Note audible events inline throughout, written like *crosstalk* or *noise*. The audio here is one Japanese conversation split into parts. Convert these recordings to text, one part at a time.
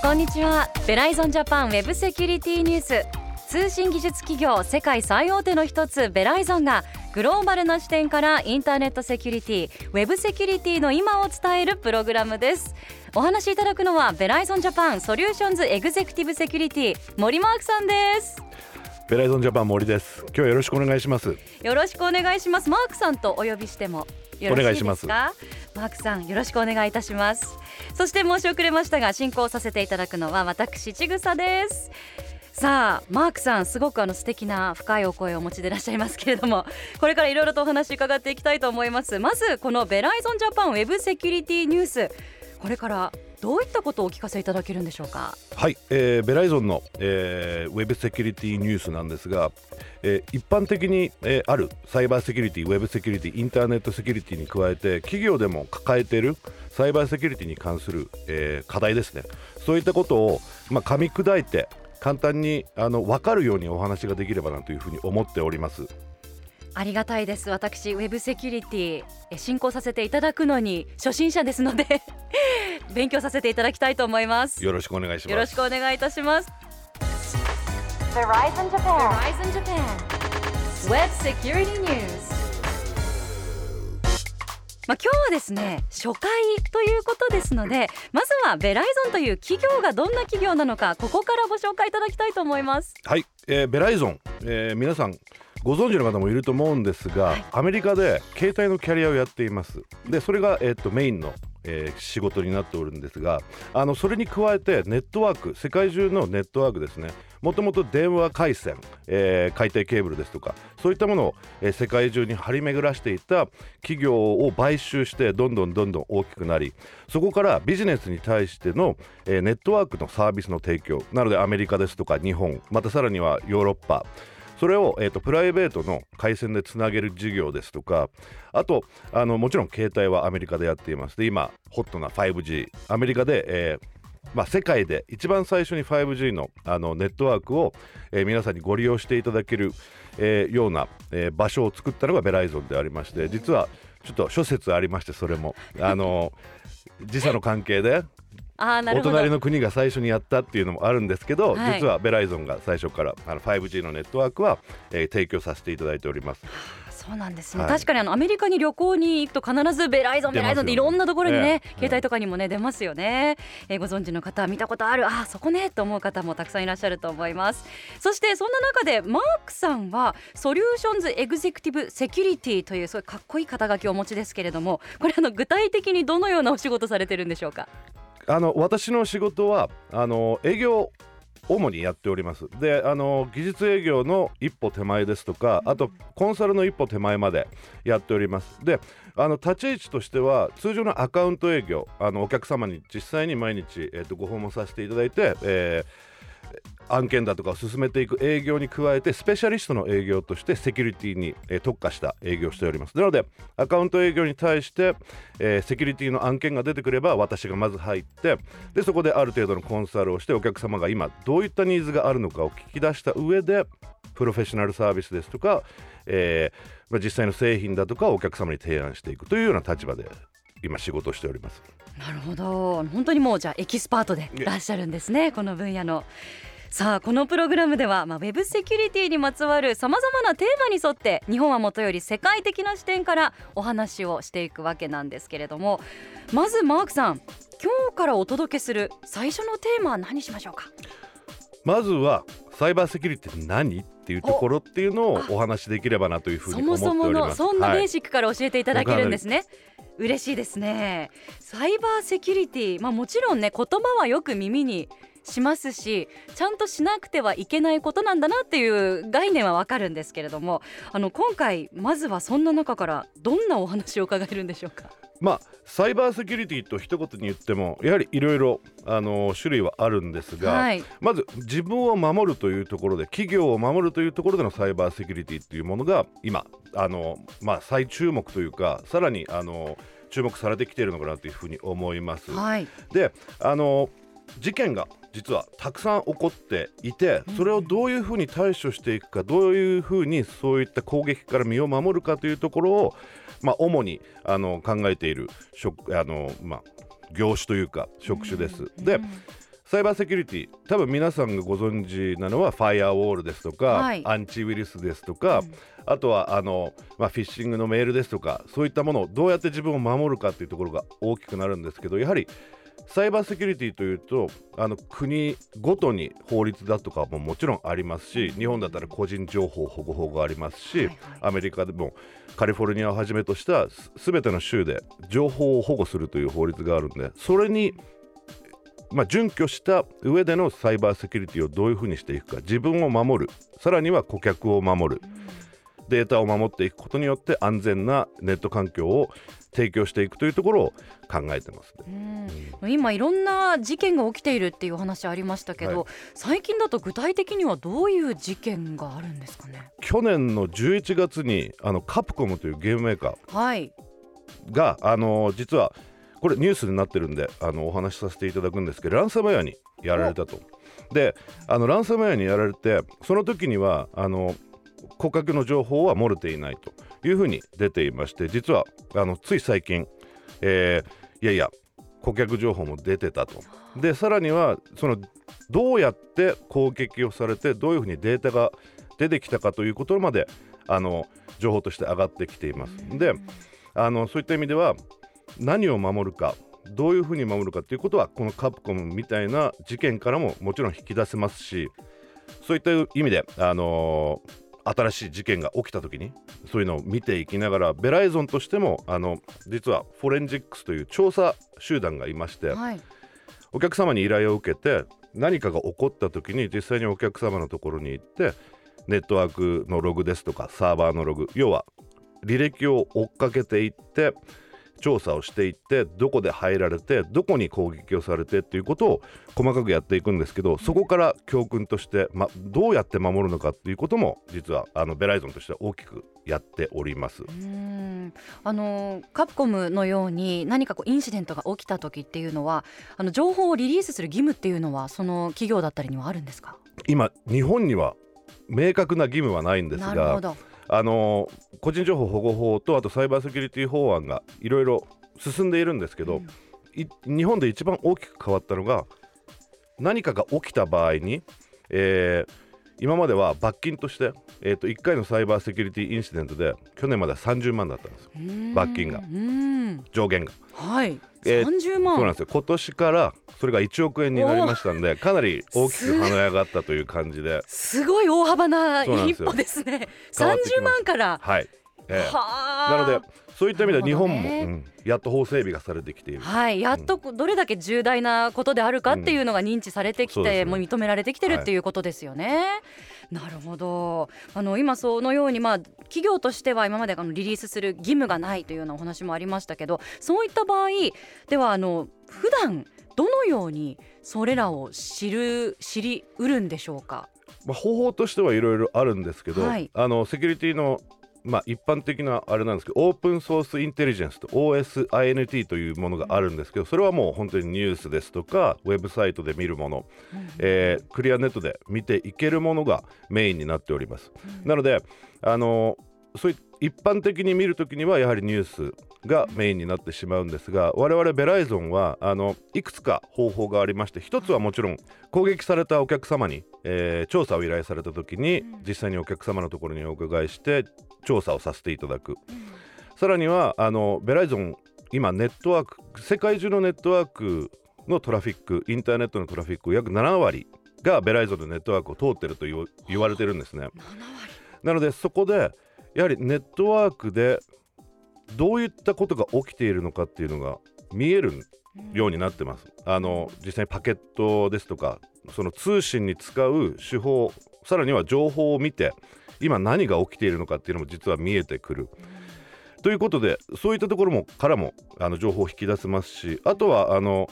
こんにちはベライゾンジャパンウェブセキュリティニュース通信技術企業世界最大手の一つベライゾンがグローバルな視点からインターネットセキュリティウェブセキュリティの今を伝えるプログラムです。お話しいただくのはベライゾンジャパンソリューションズエグゼクティブセキュリティ森マークさんですベライゾンジャパン森です。今日はよろしくお願いします。よろしくお願いします。マークさんとお呼びしてもよろしいですか？お願いします。マークさんよろしくお願いいたします。そして申し遅れましたが進行させていただくのは私ちぐさです。さあマークさんすごくあの素敵な深いお声をお持ちでいらっしゃいますけれどもこれからいろいろとお話伺っていきたいと思います。まずこのベライゾンジャパンウェブセキュリティニュースこれからどういったことをお聞かせいただけるんでしょうか？はい、えー、ベライゾンの、えー、ウェブセキュリティニュースなんですが、えー、一般的に、えー、あるサイバーセキュリティウェブセキュリティインターネットセキュリティに加えて企業でも抱えているサイバーセキュリティに関する、えー、課題ですね。そういったことを、まあ、噛み砕いて簡単にあの分かるようにお話ができればなというふうに思っております。ありがたいです。私ウェブセキュリティえ進行させていただくのに初心者ですので *laughs* 勉強させていただきたいと思います。よろしくお願いします。よろしくお願いいたします。Verizon Japan. Verizon Japan. Web Security News. まあ、今日はですね初回ということですのでまずはベライゾンという企業がどんな企業なのかここからご紹介いただきたいと思います。はい、えー、ベライゾン、えー、皆さんご存知の方もいると思うんですが、はい、アメリカで携帯のキャリアをやっています。でそれが、えー、とメインのえー、仕事になっておるんですがあのそれに加えてネットワーク世界中のネットワークですね。もともと電話回線、えー、海底ケーブルですとかそういったものを、えー、世界中に張り巡らしていた企業を買収してどんどんどんどん大きくなりそこからビジネスに対しての、えー、ネットワークのサービスの提供なのでアメリカですとか日本またさらにはヨーロッパそれを、えーと、プライベートの回線でつなげる事業ですとかあとあのもちろん携帯はアメリカでやっています。で今ホットな 5G アメリカで、えーまあ、世界で一番最初に 5G のあのネットワークを、えー、皆さんにご利用していただける、えー、ような、えー、場所を作ったのがベライゾンでありまして実はちょっと諸説ありましてそれも。あの時差の関係でお隣の国が最初にやったっていうのもあるんですけど、はい、実はベライゾンが最初からあの 5G のネットワークは、えー、提供させていただいております。そうなんですね、はい、確かにあのアメリカに旅行に行くと必ずベライゾンベライゾンっていろんなところにね、えー、携帯とかにもね出ますよね、えー、ご存知の方見たことある。あそこねと思う方もたくさんいらっしゃると思います。そしてそんな中でマークさんはソリューションズエグゼクティブセキュリティというすごいかっこいい肩書きをお持ちですけれどもこれあの具体的にどのようなお仕事されてるんでしょうか？あの私の仕事はあの営業主にやっております。であの技術営業の一歩手前ですとかあとコンサルの一歩手前までやっております。であの立ち位置としては通常のアカウント営業あのお客様に実際に毎日、えーと、ご訪問させていただいて、えー案件だとかを進めていく営業に加えてスペシャリストの営業としてセキュリティに、え特化した営業をしております。なのでアカウント営業に対して、えー、セキュリティの案件が出てくれば私がまず入ってでそこである程度のコンサルをしてお客様が今どういったニーズがあるのかを聞き出した上でプロフェッショナルサービスですとか、えーまあ、実際の製品だとかをお客様に提案していくというような立場で今仕事をしております。なるほど。本当にもうじゃあエキスパートでいらっしゃるんですねこの分野の。さあこのプログラムでは、まあ、ウェブセキュリティにまつわるさまざまなテーマに沿って日本はもとより世界的な視点からお話をしていくわけなんですけれどもまずマークさん今日からお届けする最初のテーマは何しましょうか？まずはサイバーセキュリティって何っていうところっていうのをお話しできればなというふうに思っております。そもそものそんなベーシックから教えていただけるんですね、はい。嬉しいですね。サイバーセキュリティまあもちろんね言葉はよく耳にしますしちゃんとしなくてはいけないことなんだなっていう概念はわかるんですけれどもあの今回まずはそんな中からどんなお話を伺えるんでしょうか？まあサイバーセキュリティと一言に言ってもやはりいろいろ種類はあるんですが、はい、まず自分を守るというところで企業を守るというところでのサイバーセキュリティっていうものが今あの、まあ、再注目というかさらにあの注目されてきているのかなというふうに思います。はい、であの事件が実はたくさん起こっていてそれをどういうふうに対処していくかどういうふうにそういった攻撃から身を守るかというところを、まあ、主にあの考えている職あの、まあ、業種というか職種です。でサイバーセキュリティ多分皆さんがご存知なのはファイアウォールですとか、はい、アンチウイルスですとか、うん、あとはあの、まあ、フィッシングのメールですとかそういったものをどうやって自分を守るかっていうところが大きくなるんですけどやはりサイバーセキュリティというとあの国ごとに法律だとかももちろんありますし日本だったら個人情報保護法がありますし、はいはい、アメリカでもカリフォルニアをはじめとしたすべての州で情報を保護するという法律があるんでそれにまあ、準拠した上でのサイバーセキュリティをどういうふうにしていくか自分を守る。さらには顧客を守るデータを守っていくことによって安全なネット環境を提供していくというところを考えてます、ね、うん、今いろんな事件が起きているっていう話ありましたけど、はい、最近だと具体的にはどういう事件があるんですかね？去年の11月にあのカプコムというゲームメーカーが、はい、あの実はこれニュースになってるんであのお話しさせていただくんですけどランサムウェアにやられたと。であのランサムウェアにやられてその時にはあの顧客の情報は漏れていないというふうに出ていまして実はあのつい最近、えー、いやいや顧客情報も出てたと。でさらにはそのどうやって攻撃をされてどういうふうにデータが出てきたかということまであの情報として上がってきています。であのそういった意味では何を守るかどういうふうに守るかということはこのカプコムみたいな事件からももちろん引き出せますしそういった意味で、あのー、新しい事件が起きた時にそういうのを見ていきながらベライゾンとしてもあの実はフォレンジックスという調査集団がいまして、はい、お客様に依頼を受けて何かが起こった時に実際にお客様のところに行ってネットワークのログですとかサーバーのログ要は履歴を追っかけていって調査をしていってどこで入られてどこに攻撃をされてっていうことを細かくやっていくんですけどそこから教訓として、ま、どうやって守るのかっていうことも実はあのベライゾンとしては大きくやっております。あのカプコムのように何かこうインシデントが起きた時っていうのはあの情報をリリースする義務っていうのはその企業だったりにはあるんですか？今日本には明確な義務はないんですがあの個人情報保護法とあとサイバーセキュリティ法案がいろいろ進んでいるんですけど、うん、日本で一番大きく変わったのが何かが起きた場合に、えー、今までは罰金として、えー、と1回のサイバーセキュリティインシデントで去年までは30万だったんですよ。罰金が。上限が。はいえー、30万。そうなんですよ。今年からそれが1億円になりましたんでかなり大きく跳ね上がったという感じで。すごい大幅な一歩ですね。30万からはい、えー、なのでそういった意味では日本も、ねうん、やっと法整備がされてきている。はい。やっとどれだけ重大なことであるかっていうのが認知されてきて、うん。ね、もう認められてきてるっていうことですよね、はい、なるほど。あの今そのようにまあ企業としては今まであのリリースする義務がないというようなお話もありましたけどそういった場合ではあの普段どのようにそれらを知る知りうるんでしょうか？まあ、方法としてはいろいろあるんですけど、はい、あのセキュリティのまあ、一般的なあれなんですけどオープンソースインテリジェンスと OSINT というものがあるんですけどそれはもう本当にニュースですとかウェブサイトで見るもの、うん、えー、クリアネットで見ていけるものがメインになっております、うん、なのであのそうい一般的に見るときにはやはりニュースがメインになってしまうんですが我々ベライゾンはあのいくつか方法がありまして一つはもちろん攻撃されたお客様に、えー、調査を依頼された時に実際にお客様のところにお伺いして調査をさせていただく、さらにはあのベライゾン今ネットワーク世界中のネットワークのトラフィックインターネットのトラフィック約7割がベライゾンのネットワークを通ってると言われてるんですね。なのでそこでやはりネットワークでどういったことが起きているのかっていうのが見えるようになってます。あの実際にパケットですとかその通信に使う手法さらには情報を見て今何が起きているのかっていうのも実は見えてくる。ということでそういったところもからもあの情報を引き出せますしあとはあの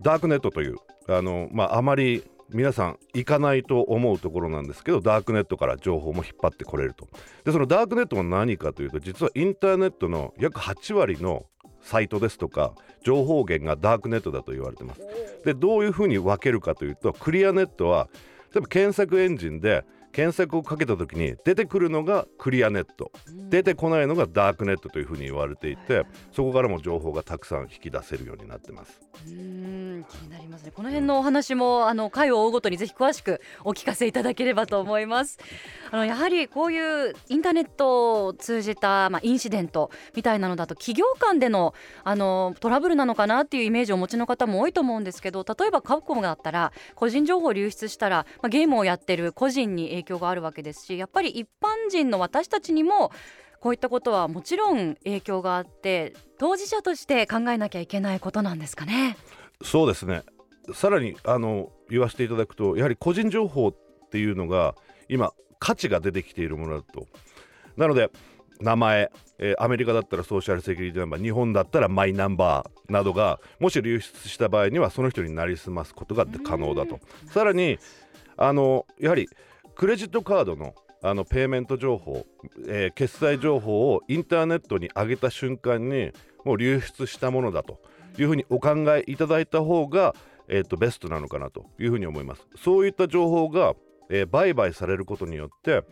ダークネットというあの、まあ、あまり皆さん行かないと思うところなんですけどダークネットから情報も引っ張ってこれると。でそのダークネットは何かというと実はインターネットの約8割のサイトですとか情報源がダークネットだと言われてます。でどういうふうに分けるかというとクリアネットは例えば検索エンジンで検索をかけた時に出てくるのがクリアネット、出てこないのがダークネットというふうに言われていてそこからも情報がたくさん引き出せるようになってます。うん気になりますね。この辺のお話もあの回を追うごとにぜひ詳しくお聞かせいただければと思います。*laughs* あのやはりこういうインターネットを通じた、まあ、インシデントみたいなのだと企業間でのあのトラブルなのかなっていうイメージをお持ちの方も多いと思うんですけど例えばカプコムだったら個人情報流出したら、まあ、ゲームをやってる個人に影響があるわけですしやっぱり一般人の私たちにもこういったことはもちろん影響があって当事者として考えなきゃいけないことなんですかね。そうですね。さらにあの言わせていただくとやはり個人情報っていうのが今価値が出てきているものだと。なので名前、えー、アメリカだったらソーシャルセキュリティナンバー日本だったらマイナンバーなどがもし流出した場合にはその人になりすますことが可能だと。さらにあのやはりクレジットカードのあのペイメント情報、えー、決済情報をインターネットに上げた瞬間にもう流出したものだというふうにお考えいただいた方が、えーと、ベストなのかなというふうに思います。そういった情報が、えー、売買されることによって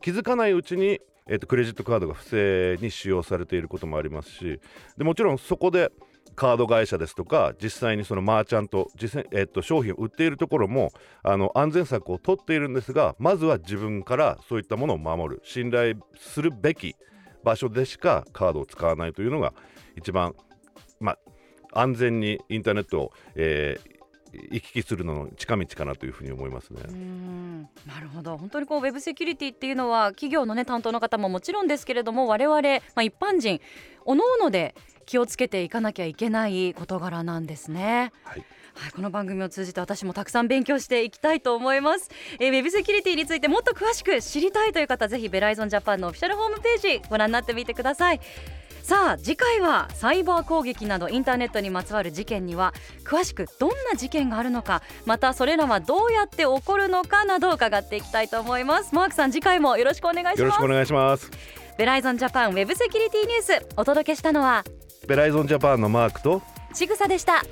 気づかないうちに、えーとクレジットカードが不正に使用されていることもありますしでもちろんそこでカード会社ですとか実際にそのマーチャント実際、えっと、商品を売っているところもあの安全策を取っているんですがまずは自分からそういったものを守る信頼するべき場所でしかカードを使わないというのが一番、まあ、安全にインターネットを、えー行き来するのの近道かなというふうに思いますね。なるほど本当にこうウェブセキュリティっていうのは企業のね担当の方ももちろんですけれども我々、まあ、一般人おのおので気をつけていかなきゃいけない事柄なんですね。はい。はい、この番組を通じて私もたくさん勉強していきたいと思います、えー、ウェブセキュリティについてもっと詳しく知りたいという方ぜひベライゾンジャパンのオフィシャルホームページご覧になってみてください。さあ次回はサイバー攻撃などインターネットにまつわる事件には詳しくどんな事件があるのかまたそれらはどうやって起こるのかなど伺っていきたいと思います。マークさん次回もよろしくお願いします。よろしくお願いしますベライゾンジャパンウェブセキュリティニュースお届けしたのはベライゾンジャパンのマークとちぐさでした